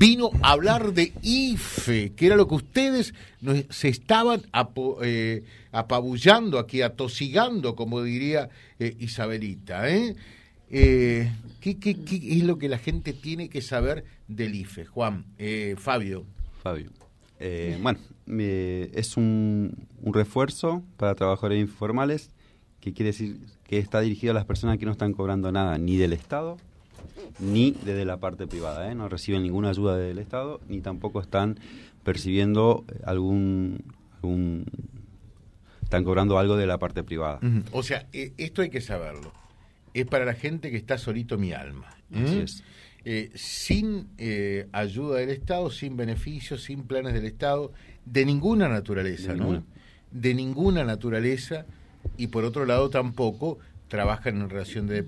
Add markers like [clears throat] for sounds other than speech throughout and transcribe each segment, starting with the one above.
vino a hablar de IFE, que era lo que ustedes se estaban eh, apabullando aquí, atosigando, como diría eh, Isabelita. ¿eh? ¿qué, qué, es lo que la gente tiene que saber del IFE? Juan, Fabio. Fabio. bueno, es un, un refuerzo para trabajadores informales que quiere decir que está dirigido a las personas que no están cobrando nada ni del Estado ni desde la parte privada. ¿eh? No reciben ninguna ayuda del Estado ni tampoco están percibiendo algún, están cobrando algo de la parte privada. O sea, e, esto hay que saberlo. Es para la gente que está solito mi alma. ¿eh? Eh, sin ayuda del Estado, sin beneficios, sin planes del Estado, de ninguna naturaleza, ¿no? De ninguna naturaleza, y por otro lado tampoco trabajan en relación de,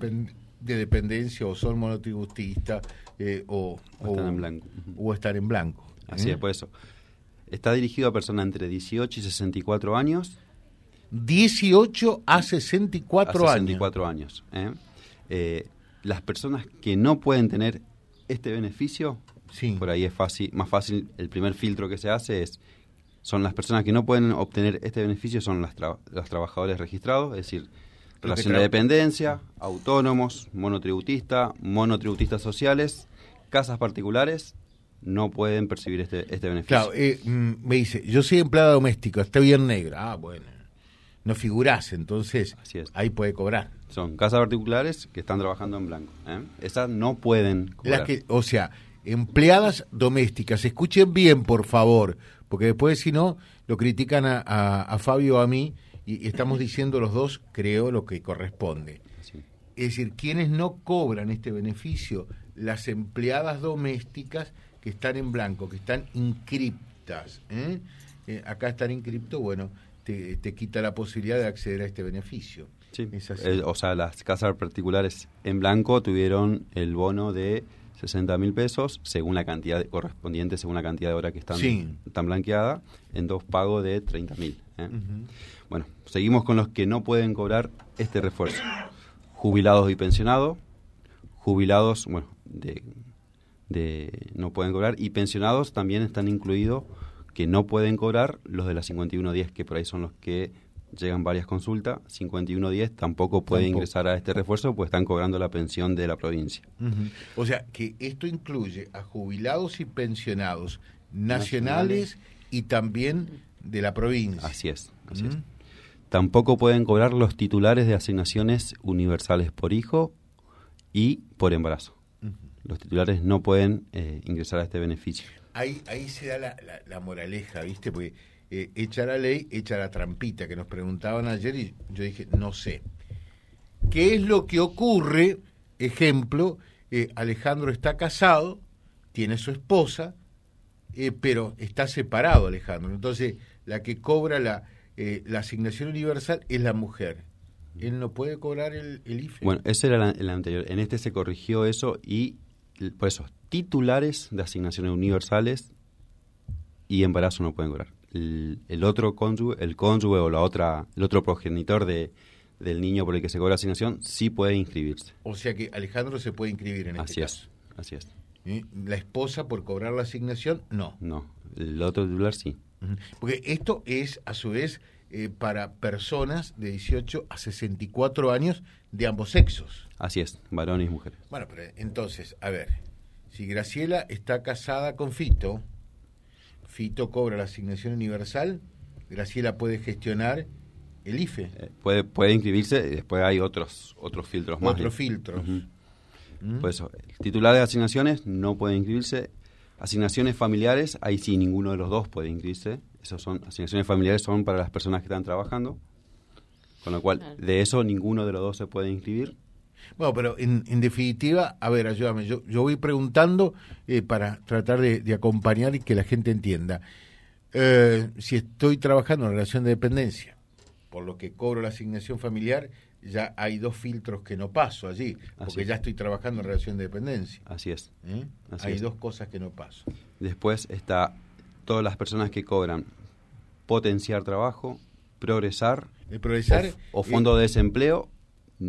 de dependencia o son monotributistas eh, o, o, están en blanco. O estar en blanco. Así es, ¿eh? por eso. Está dirigido a personas entre 18 y 64 años. 18 a 64 a 64 años. años ¿eh? las personas que no pueden tener este beneficio, sí. por ahí es fácil, más fácil, el primer filtro que se hace es, son las personas que no pueden obtener este beneficio, son las los trabajadores registrados, es decir, relación de dependencia, autónomos, monotributistas, monotributistas sociales, casas particulares, no pueden percibir este, este beneficio. Claro, eh, mm, me dice, yo soy empleada doméstica, está bien negra. Ah, bueno. No figurás, entonces ahí puede cobrar. Son casas particulares que están trabajando en blanco. ¿eh? Esas no pueden cobrar. que, o sea, empleadas domésticas, escuchen bien, por favor, porque después, si no, lo critican a, a Fabio o a mí y, estamos diciendo los dos, creo, lo que corresponde. Es decir, quienes no cobran este beneficio, las empleadas domésticas que están en blanco, que están inscriptas. ¿eh? Eh, acá estar inscripto, bueno, te, quita la posibilidad de acceder a este beneficio. Sí. o sea, las casas particulares en blanco tuvieron el bono de 60 mil pesos según la cantidad correspondiente, según la cantidad de horas que están, están blanqueadas, en dos pagos de 30 mil. ¿eh? Bueno, seguimos con los que no pueden cobrar este refuerzo. Jubilados y pensionados, jubilados, bueno, de, de no pueden cobrar y pensionados también están incluidos que no pueden cobrar los de la 5110 que por ahí son los que llegan varias consultas, 5110 tampoco puede ingresar a este refuerzo pues están cobrando la pensión de la provincia. O sea, que esto incluye a jubilados y pensionados nacionales, y también de la provincia. Así es, así es. Tampoco pueden cobrar los titulares de asignaciones universales por hijo y por embarazo. Los titulares no pueden eh, ingresar a este beneficio. Ahí, ahí se da la, la, moraleja, ¿viste? Porque eh, echa la ley, echa la trampita que nos preguntaban ayer y yo dije, no sé. ¿Qué es lo que ocurre? Ejemplo, eh, Alejandro está casado, tiene su esposa, pero está separado Alejandro. Entonces, la que cobra la, eh, la asignación universal es la mujer. Él no puede cobrar el, IFE. Bueno, ese era el anterior. En este se corrigió eso y, por eso, titulares de asignaciones universales y embarazo no pueden cobrar. El, otro cónyuge, el cónyuge o la otra, el otro progenitor de, del niño por el que se cobra asignación sí puede inscribirse. O sea que Alejandro se puede inscribir en este así Es, así es. ¿Eh? La esposa por cobrar la asignación, no. No, el otro titular sí. Porque esto es, a su vez, eh, para personas de 18 a 64 años de ambos sexos. Así es, varones y mujeres. Bueno, pero entonces, a ver, si Graciela está casada con Fito, Fito cobra la asignación universal, Graciela puede gestionar el IFE. Eh, puede, puede inscribirse y después hay otros, otros filtros más. Otros filtros. Por eso, el titular de asignaciones no puede inscribirse Asignaciones familiares, ahí sí, ninguno de los dos puede inscribirse. Esas son, asignaciones familiares son para las personas que están trabajando. Con lo cual, de eso ninguno de los dos se puede inscribir. Bueno, pero en, definitiva, a ver, ayúdame, yo, yo voy preguntando eh, para tratar de, acompañar y que la gente entienda. Eh, si estoy trabajando en relación de dependencia, por lo que cobro la asignación familiar, ya hay dos filtros que no paso allí, porque ya estoy trabajando en relación de dependencia. Así es. ¿Eh? hay dos cosas que no paso. Después está todas las personas que cobran potenciar trabajo, progresar, progresar o, fondo de desempleo,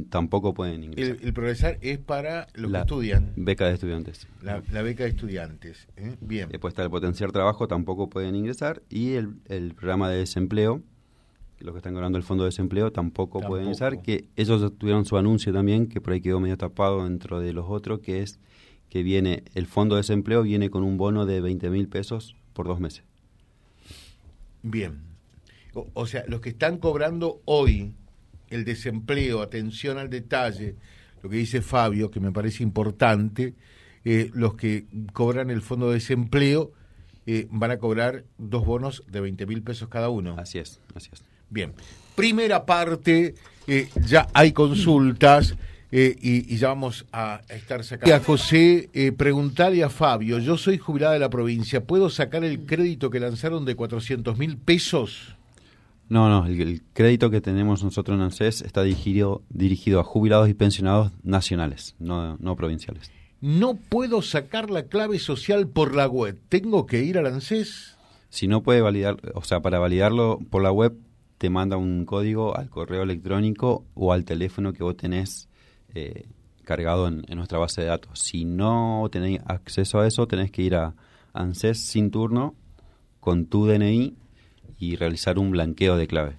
tampoco pueden ingresar. El, progresar es para los que estudian. Beca de estudiantes. La, beca de estudiantes. ¿eh? Bien. Después está el potenciar trabajo, tampoco pueden ingresar. Y el, el programa de desempleo, los que están cobrando el fondo de desempleo, tampoco, pueden ingresar. Que ellos tuvieron su anuncio también, que por ahí quedó medio tapado dentro de los otros, que es que viene, el fondo de desempleo viene con un bono de 20 mil pesos por dos meses. Bien. o sea, los que están cobrando hoy el desempleo, atención al detalle, lo que dice Fabio, que me parece importante, eh, los que cobran el fondo de desempleo eh, van a cobrar dos bonos de 20 mil pesos cada uno. Así es, así es. Bien, primera parte, eh, ya hay consultas. y, ya vamos a, estar sacando. A José, preguntarle a Fabio, yo soy jubilada de la provincia, ¿puedo sacar el crédito que lanzaron de 400 mil pesos? No, no, el, crédito que tenemos nosotros en ANSES está dirigido, dirigido a jubilados y pensionados nacionales, no, no provinciales. No puedo sacar la clave social por la web, ¿tengo que ir al ANSES? Si no puede validar, o sea, para validarlo por la web te manda un código al correo electrónico o al teléfono que vos tenés eh, cargado en, en, nuestra base de datos. Si no tenéis acceso a eso, tenés que ir a ANSES sin turno con tu DNI y realizar un blanqueo de clave.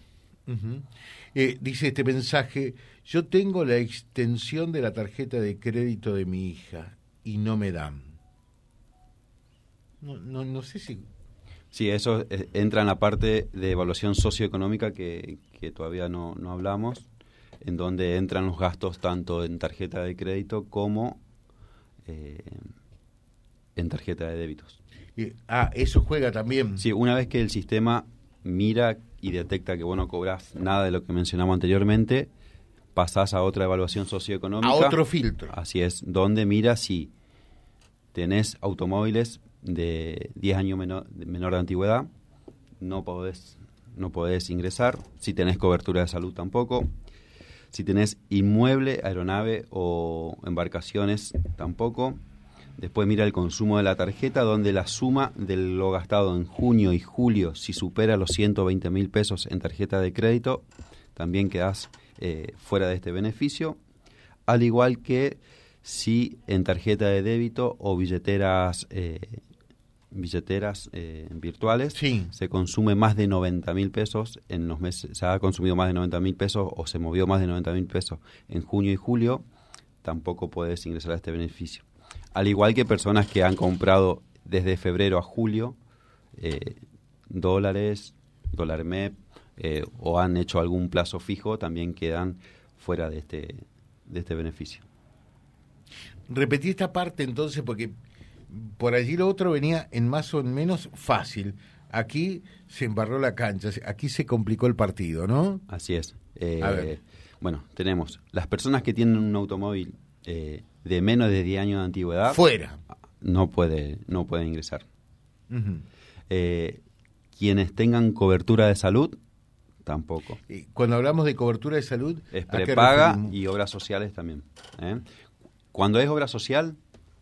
Eh, dice este mensaje, yo tengo la extensión de la tarjeta de crédito de mi hija y no me dan. No, no, no sé si... Sí, eso eh, entra en la parte de evaluación socioeconómica que, que todavía no, no hablamos, en donde entran los gastos tanto en tarjeta de crédito como eh, en tarjeta de débitos. ah, eso juega también. Sí, una vez que el sistema mira y detecta que vos no cobrás nada de lo que mencionamos anteriormente, pasás a otra evaluación socioeconómica. A otro filtro. Así es, donde mira si tenés automóviles de 10 años menor, menor de antigüedad, no podés, no podés ingresar. Si tenés cobertura de salud tampoco. Si tenés inmueble, aeronave o embarcaciones tampoco Después mira el consumo de la tarjeta, donde la suma de lo gastado en junio y julio, si supera los 120 mil pesos en tarjeta de crédito, también quedas eh, fuera de este beneficio. Al igual que si en tarjeta de débito o billeteras eh, billeteras eh, virtuales se consume más de 90 mil pesos en los meses, se ha consumido más de 90 mil pesos o se movió más de 90 mil pesos en junio y julio, tampoco puedes ingresar a este beneficio al igual que personas que han comprado desde febrero a julio eh, dólares, dólar MEP, eh, o han hecho algún plazo fijo, también quedan fuera de este, de este beneficio. Repetí esta parte entonces porque por allí lo otro venía en más o menos fácil. Aquí se embarró la cancha, aquí se complicó el partido, ¿no? Así es. Eh, bueno, tenemos las personas que tienen un automóvil eh, de menos de 10 años de antigüedad fuera. no puede no puede ingresar. Eh, quienes tengan cobertura de salud tampoco. Cuando hablamos de cobertura de salud es prepaga y obras sociales también ¿eh? cuando es obra social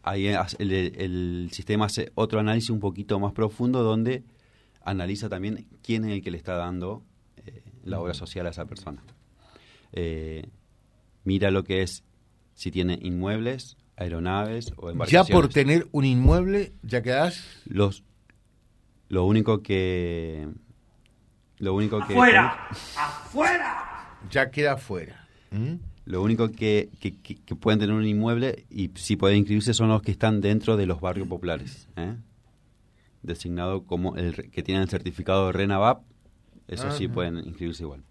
ahí el, el, sistema hace otro análisis un poquito más profundo donde analiza también quién es el que le está dando la obra social a esa persona. Mira lo que es si tiene inmuebles, aeronaves o embarcaciones. Ya por tener un inmueble, ya quedas. Los, lo único que. Lo único que. ¡Afuera! ¡Afuera! Ya queda afuera. ¿Mm? Lo único que, que, pueden tener un inmueble y si pueden inscribirse son los que están dentro de los barrios populares. ¿eh? Designado como el que tienen el certificado de RENAVAP, eso sí pueden inscribirse igual.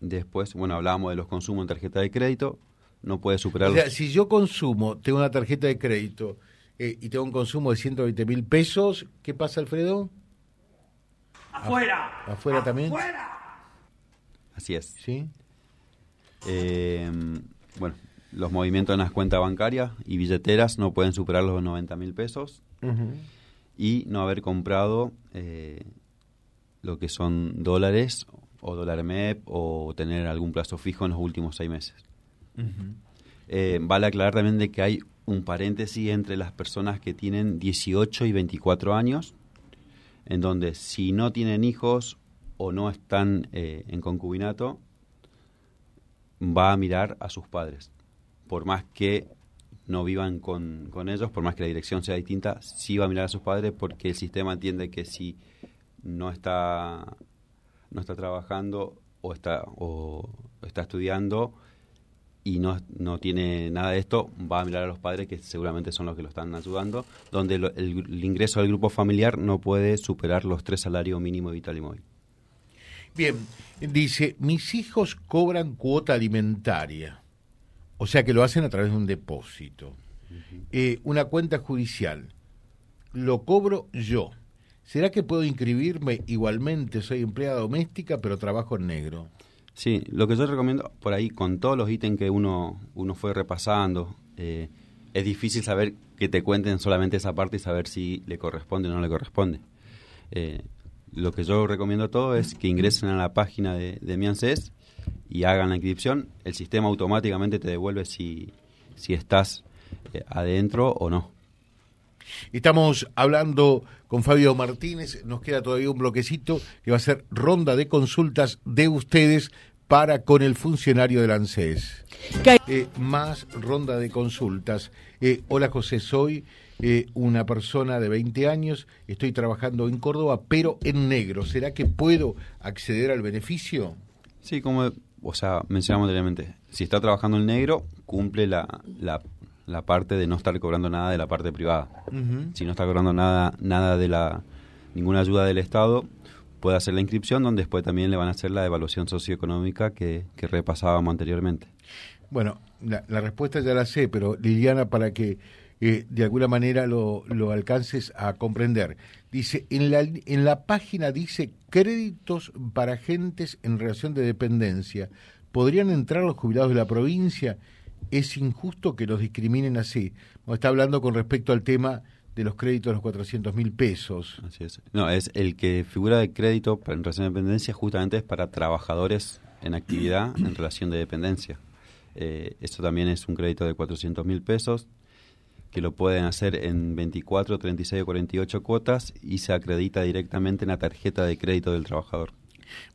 Después, bueno, hablábamos de los consumos en tarjeta de crédito no puede superar. O sea, si yo consumo, tengo una tarjeta de crédito eh, y tengo un consumo de 120 mil pesos, ¿qué pasa, Alfredo? Afuera. ¿Afuera también? Así es. Sí. Eh, bueno, los movimientos en las cuentas bancarias y billeteras no pueden superar los 90 mil pesos y no haber comprado eh, lo que son dólares o dólar MEP o tener algún plazo fijo en los últimos seis meses. Eh, vale aclarar también de que hay un paréntesis entre las personas que tienen 18 y 24 años, en donde si no tienen hijos o no están eh, en concubinato, va a mirar a sus padres. Por más que no vivan con, con, ellos, por más que la dirección sea distinta, sí va a mirar a sus padres porque el sistema entiende que si no está, no está trabajando o está, o está estudiando y no, no tiene nada de esto, va a mirar a los padres que seguramente son los que lo están ayudando, donde el, el, ingreso del grupo familiar no puede superar los tres salarios mínimo vital y móvil. Bien, dice, mis hijos cobran cuota alimentaria, o sea que lo hacen a través de un depósito. eh, una cuenta judicial, lo cobro yo. ¿Será que puedo inscribirme igualmente? Soy empleada doméstica, pero trabajo en negro. Sí, lo que yo recomiendo por ahí, con todos los ítems que uno, uno fue repasando, eh, es difícil saber que te cuenten solamente esa parte y saber si le corresponde o no le corresponde. Eh, lo que yo recomiendo a todos es que ingresen a la página de, de mi ANSES y hagan la inscripción. El sistema automáticamente te devuelve si, si estás eh, adentro o no. Estamos hablando con Fabio Martínez, nos queda todavía un bloquecito que va a ser ronda de consultas de ustedes para con el funcionario del ANSES. Eh, más ronda de consultas. Eh, hola José, soy eh, una persona de 20 años, estoy trabajando en Córdoba, pero en negro. ¿Será que puedo acceder al beneficio? Sí, como o sea, mencionamos anteriormente, si está trabajando en negro, cumple la, la, la, parte de no estar cobrando nada de la parte privada. Uh -huh. Si no está cobrando nada, nada de la ninguna ayuda del Estado, puede hacer la inscripción, donde después también le van a hacer la evaluación socioeconómica que, que repasábamos anteriormente. Bueno, la, la, respuesta ya la sé, pero Liliana, para que eh, de alguna manera lo, lo, alcances a comprender. Dice, en la, en la página dice créditos para agentes en relación de dependencia. ¿Podrían entrar los jubilados de la provincia? Es injusto que los discriminen así. Está hablando con respecto al tema de los créditos de los 400 mil pesos. Así es. No, es el que figura de crédito en relación de dependencia justamente es para trabajadores en actividad [clears throat] en relación de dependencia. Eh, esto también es un crédito de 400 mil pesos que lo pueden hacer en 24, 36 o 48 cuotas y se acredita directamente en la tarjeta de crédito del trabajador.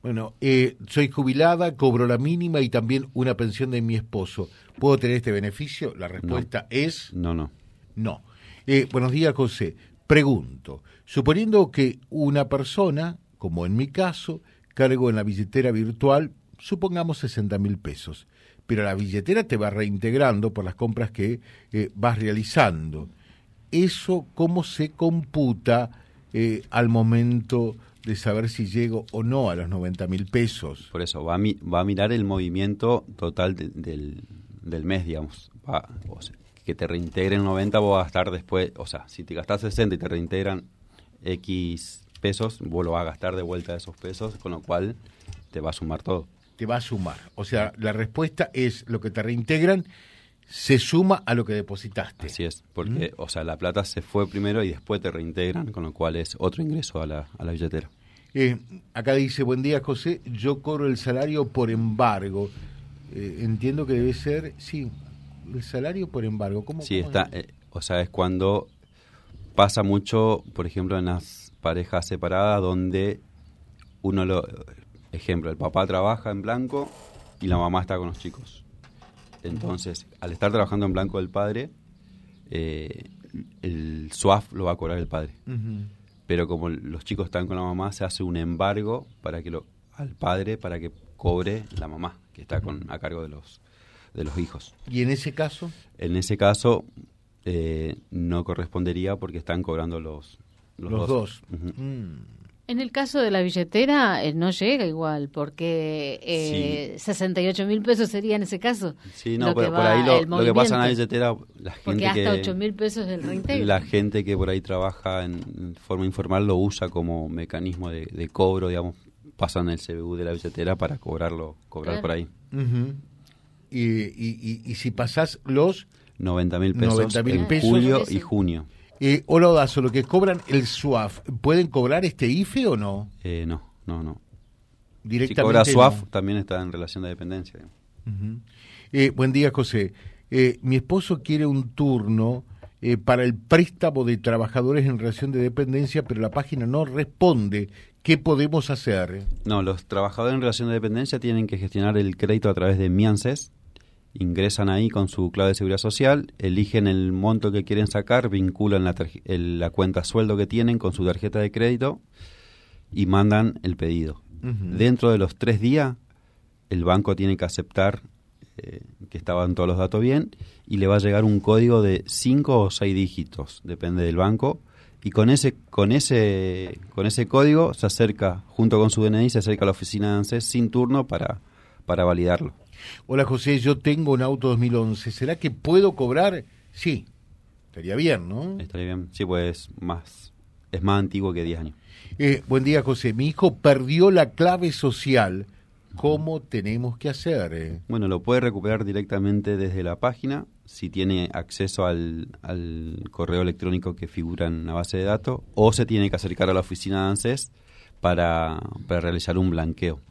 Bueno, eh, soy jubilada, cobro la mínima y también una pensión de mi esposo. ¿Puedo tener este beneficio? La respuesta no. es... No, no. No. Eh, buenos días, José. Pregunto, suponiendo que una persona, como en mi caso, cargo en la billetera virtual, supongamos 60 mil pesos, pero la billetera te va reintegrando por las compras que eh, vas realizando. ¿Eso cómo se computa eh, al momento de saber si llego o no a los 90 mil pesos? Por eso, va a, mi, va a mirar el movimiento total de, del, del mes, digamos. Va, o sea, que te reintegren 90, vos vas a gastar después, o sea, si te gastas 60 y te reintegran X pesos, vos lo vas a gastar de vuelta esos pesos, con lo cual te va a sumar todo te va a sumar. O sea, la respuesta es lo que te reintegran se suma a lo que depositaste. Así es, porque, ¿Mm? o sea, la plata se fue primero y después te reintegran, con lo cual es otro ingreso a la, a la billetera. Eh, acá dice, buen día José, yo cobro el salario por embargo. Eh, entiendo que debe ser, sí, el salario por embargo. ¿Cómo, sí, cómo está, eh, o sea, es cuando pasa mucho, por ejemplo, en las parejas separadas donde uno lo Ejemplo, el papá trabaja en blanco y la mamá está con los chicos. Entonces, al estar trabajando en blanco el padre, eh, el SWAF lo va a cobrar el padre. Uh -huh. Pero como los chicos están con la mamá, se hace un embargo para que lo, al padre para que cobre la mamá, que está con, a cargo de los, de los hijos. ¿Y en ese caso? En ese caso eh, no correspondería porque están cobrando los, los, los dos. dos. Uh -huh. mm. En el caso de la billetera eh, no llega igual, porque eh, sí. 68 mil pesos sería en ese caso. Sí, no, pero por ahí lo, lo, que pasa en la billetera, la gente porque hasta que, 8 mil pesos del reintegro. La gente que por ahí trabaja en forma informal lo usa como mecanismo de, de cobro, digamos, pasan el CBU de la billetera para cobrarlo, cobrar claro. por ahí. Uh -huh. y, y, y, y, si pasás los 90 mil pesos 90 en pesos, julio y junio. Eh, hola Odazo, lo que cobran el SUAF, ¿pueden cobrar este IFE o no? Eh, no, no, no. Directamente. Si cobra SUAF, no. también está en relación de dependencia. Uh -huh. eh, buen día, José. Eh, mi esposo quiere un turno eh, para el préstamo de trabajadores en relación de dependencia, pero la página no responde. ¿Qué podemos hacer? No, los trabajadores en relación de dependencia tienen que gestionar el crédito a través de Miances. Ingresan ahí con su clave de seguridad social, eligen el monto que quieren sacar, vinculan la, la cuenta sueldo que tienen con su tarjeta de crédito y mandan el pedido. Dentro de los tres días, el banco tiene que aceptar eh, que estaban todos los datos bien y le va a llegar un código de cinco o seis dígitos, depende del banco, y con ese con ese con ese código se acerca junto con su DNI se acerca a la oficina de ANSES sin turno para para validarlo. Hola José, yo tengo un auto 2011, ¿será que puedo cobrar? Sí. Estaría bien, ¿no? Estaría bien. Sí, pues más es más antiguo que 10 años. Eh, buen día, José. Mi hijo perdió la clave social. ¿Cómo tenemos que hacer? Eh? Bueno, lo puede recuperar directamente desde la página si tiene acceso al, correo electrónico que figura en la base de datos o se tiene que acercar a la oficina de ANSES para, para realizar un blanqueo.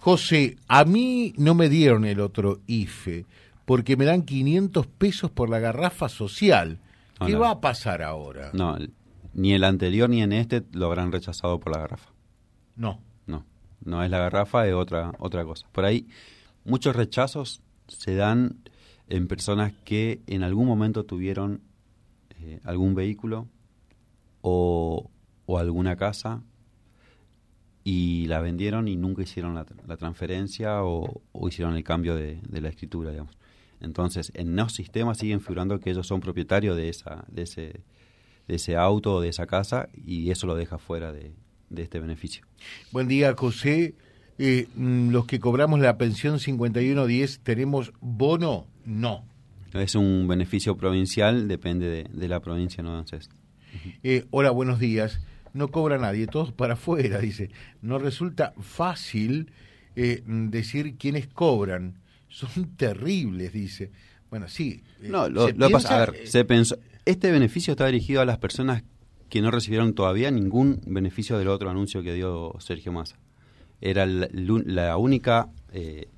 José, a mí no me dieron el otro IFE porque me dan 500 pesos por la garrafa social. ¿Qué va a pasar ahora? No, ni el anterior ni en este lo habrán rechazado por la garrafa. No. No, no es la garrafa, es otra, otra cosa. Por ahí, muchos rechazos se dan en personas que en algún momento tuvieron eh, algún vehículo o, alguna casa y la vendieron y nunca hicieron la, transferencia o, hicieron el cambio de, de, la escritura, digamos. Entonces, en los sistemas siguen figurando que ellos son propietarios de, esa, de, ese, de ese auto o de esa casa y eso lo deja fuera de, este beneficio. Buen día, José. Eh, mm, los que cobramos la pensión 5110, ¿tenemos bono? No. Es un beneficio provincial, depende de, la provincia, ¿no? Entonces, eh, hola, buenos días. No cobra nadie, todos para afuera, [laughs] dice. No resulta fácil eh, decir quiénes cobran. Son [laughs] terribles, dice. Bueno, sí. no, lo, pasa, a ver, se pensó, este beneficio está dirigido a las personas que no recibieron todavía ningún beneficio del otro anuncio que dio Sergio Massa. Era la, única, eh,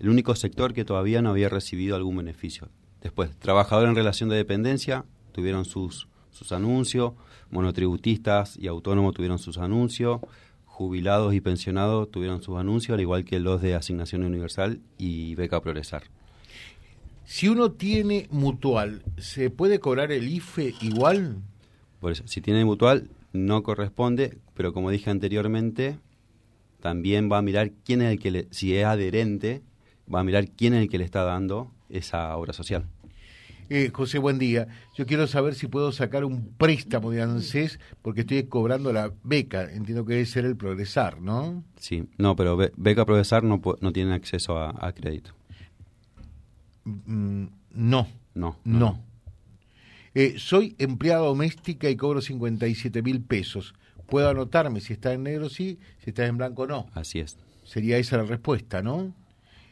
el único sector que todavía no había recibido algún beneficio. Después, trabajadores en relación de dependencia tuvieron sus, sus anuncios, monotributistas y autónomos tuvieron sus anuncios, jubilados y pensionados tuvieron sus anuncios, al igual que los de asignación universal y beca progresar. Si uno tiene mutual, ¿se puede cobrar el IFE igual? Por eso, si tiene mutual, no corresponde, pero como dije anteriormente, también va a mirar quién es el que le, si es adherente, va a mirar quién es el que le está dando esa obra social. Eh, José, buen día. Yo quiero saber si puedo sacar un préstamo de ANSES porque estoy cobrando la beca. Entiendo que debe ser el Progresar, ¿no? Sí, no, pero beca Progresar no, no tiene acceso a crédito. Mm, no. No. No. Eh, soy empleada doméstica y cobro 57 mil pesos. ¿Puedo anotarme si está en negro sí, si está en blanco no? Así es. Sería esa la respuesta, ¿no?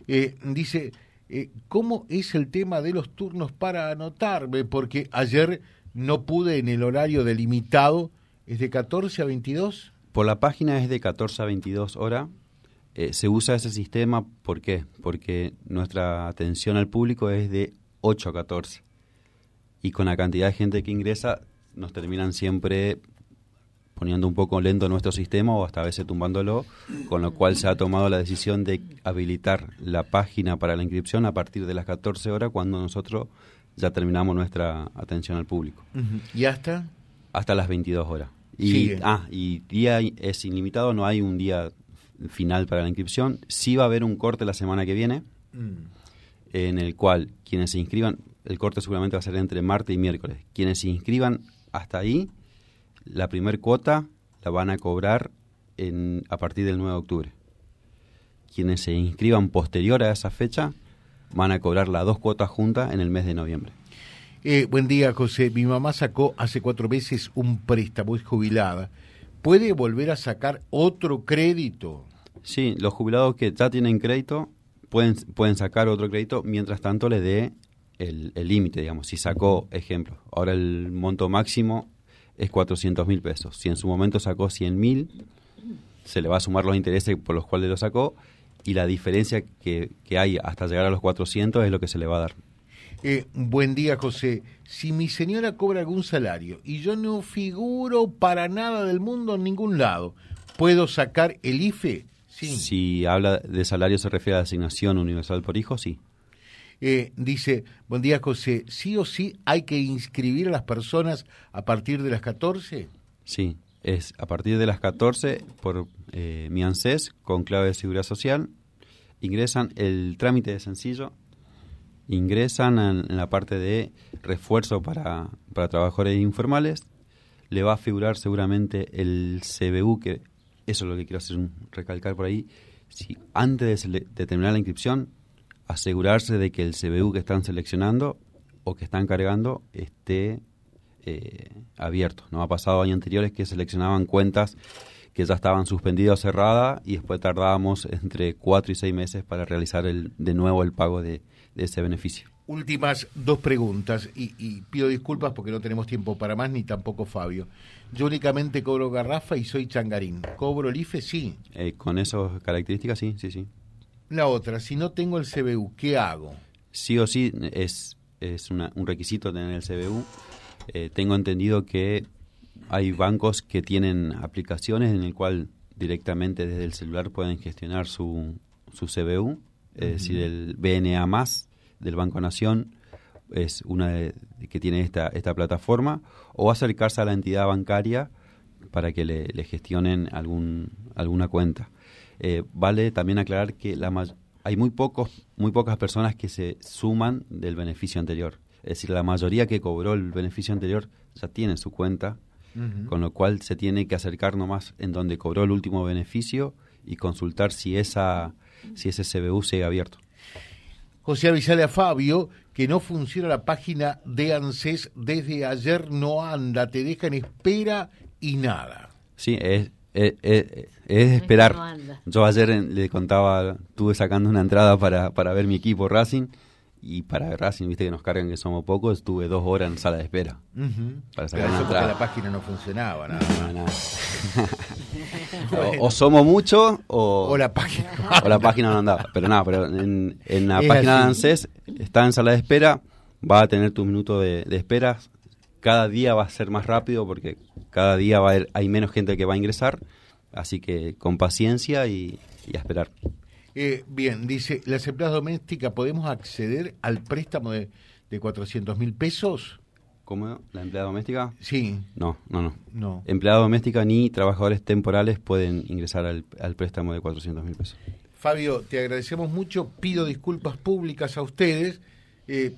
Eh, dice, eh, ¿cómo es el tema de los turnos para anotarme? Porque ayer no pude en el horario delimitado. ¿Es de 14 a 22? Por la página es de 14 a 22 horas eh, se usa ese sistema, ¿por qué? Porque nuestra atención al público es de 8 a 14. Y con la cantidad de gente que ingresa, nos terminan siempre poniendo un poco lento nuestro sistema o hasta a veces tumbándolo, con lo cual se ha tomado la decisión de habilitar la página para la inscripción a partir de las 14 horas cuando nosotros ya terminamos nuestra atención al público. ¿Y hasta? Hasta las 22 horas. Y, ah, y día es ilimitado, no hay un día final para la inscripción. Sí va a haber un corte la semana que viene, mm. en el cual quienes se inscriban, el corte seguramente va a ser entre martes y miércoles. Quienes se inscriban hasta ahí, la primer cuota la van a cobrar en, a partir del 9 de octubre. Quienes se inscriban posterior a esa fecha van a cobrar las dos cuotas juntas en el mes de noviembre. Eh, buen día, José. Mi mamá sacó hace cuatro meses un préstamo, es jubilada. ¿Puede volver a sacar otro crédito? Sí, los jubilados que ya tienen crédito pueden, pueden sacar otro crédito mientras tanto le dé el límite, digamos. Si sacó, ejemplo, ahora el monto máximo es 400 mil pesos. Si en su momento sacó 100 mil, se le va a sumar los intereses por los cuales lo sacó y la diferencia que, que hay hasta llegar a los 400 es lo que se le va a dar. Eh, buen día, José. Si mi señora cobra algún salario y yo no figuro para nada del mundo en ningún lado, ¿puedo sacar el IFE? Sí. Si habla de salario se refiere a asignación universal por hijo, sí. Eh, dice, buen día José, ¿sí o sí hay que inscribir a las personas a partir de las 14? Sí, es a partir de las 14 por eh, mi ANSES con clave de seguridad social. Ingresan, el trámite es sencillo, ingresan en, la parte de refuerzo para, para trabajadores informales, le va a figurar seguramente el CBU, que eso es lo que quiero hacer recalcar por ahí, si antes de terminar la inscripción asegurarse de que el CBU que están seleccionando o que están cargando esté eh, abierto. No ha pasado años anteriores que seleccionaban cuentas que ya estaban suspendidas o cerradas y después tardábamos entre cuatro y seis meses para realizar el, de nuevo el pago de, ese beneficio. Últimas dos preguntas y, pido disculpas porque no tenemos tiempo para más ni tampoco Fabio. Yo únicamente cobro garrafa y soy changarín. ¿Cobro el IFE? Sí. Eh, con esas características, sí, sí, sí. La otra, si no tengo el CBU, ¿qué hago? Sí o sí es, es un requisito tener el CBU. Eh, tengo entendido que hay bancos que tienen aplicaciones en el cual directamente desde el celular pueden gestionar su, su CBU, es decir, el BNA más del Banco Nación es una de, que tiene esta, esta plataforma, o acercarse a la entidad bancaria para que le, le gestionen algún, alguna cuenta. Eh, vale también aclarar que la hay muy, pocos, muy pocas personas que se suman del beneficio anterior. Es decir, la mayoría que cobró el beneficio anterior ya tiene su cuenta, con lo cual se tiene que acercar nomás en donde cobró el último beneficio y consultar si, esa, si ese CBU sigue abierto. José, avisale a Fabio que no funciona la página de ANSES desde ayer, no anda, te deja en espera y nada. Sí, es, es, es, esperar. Yo ayer le contaba, estuve sacando una entrada para, para ver mi equipo Racing y para Racing, viste que nos cargan que somos pocos, estuve dos horas en sala de espera. Para sacar una entrada. la página no funcionaba, nada. [laughs] o, somos muchos o, la página o la página no andaba. Pero nada, pero en, en la página de ANSES está en sala de espera, va a tener tu minuto de, de espera, cada día va a ser más rápido porque cada día va a haber, hay menos gente que va a ingresar, así que con paciencia y, a esperar. Eh, bien, dice, las empleadas domésticas, ¿podemos acceder al préstamo de, de 400 mil pesos? ¿Cómo? ¿La empleada doméstica? Sí. No, no, no. no. Empleada doméstica ni trabajadores temporales pueden ingresar al, préstamo de 400 mil pesos. Fabio, te agradecemos mucho. Pido disculpas públicas a ustedes. Eh,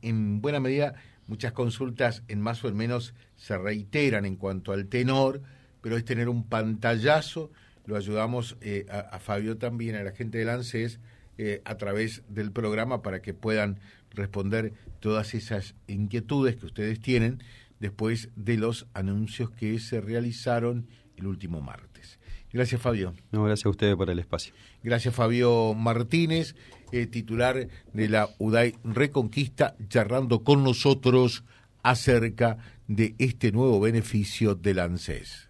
en buena medida muchas consultas en más o en menos se reiteran en cuanto al tenor, pero es tener un pantallazo, lo ayudamos eh, a, Fabio también, a la gente del ANSES, eh, a través del programa para que puedan responder todas esas inquietudes que ustedes tienen después de los anuncios que se realizaron el último martes. Gracias, Fabio. No, gracias a ustedes por el espacio. Gracias, Fabio Martínez, eh, titular de la UDAI Reconquista, charlando con nosotros acerca de este nuevo beneficio del ANSES.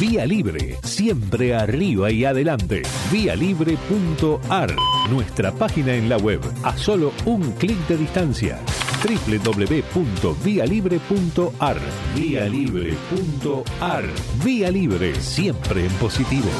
Vía Libre, siempre arriba y adelante. Vialibre.ar, nuestra página en la web, a solo un clic de distancia www.vialibre.ar. Vía Libre.ar. Vía Libre, siempre en positivo.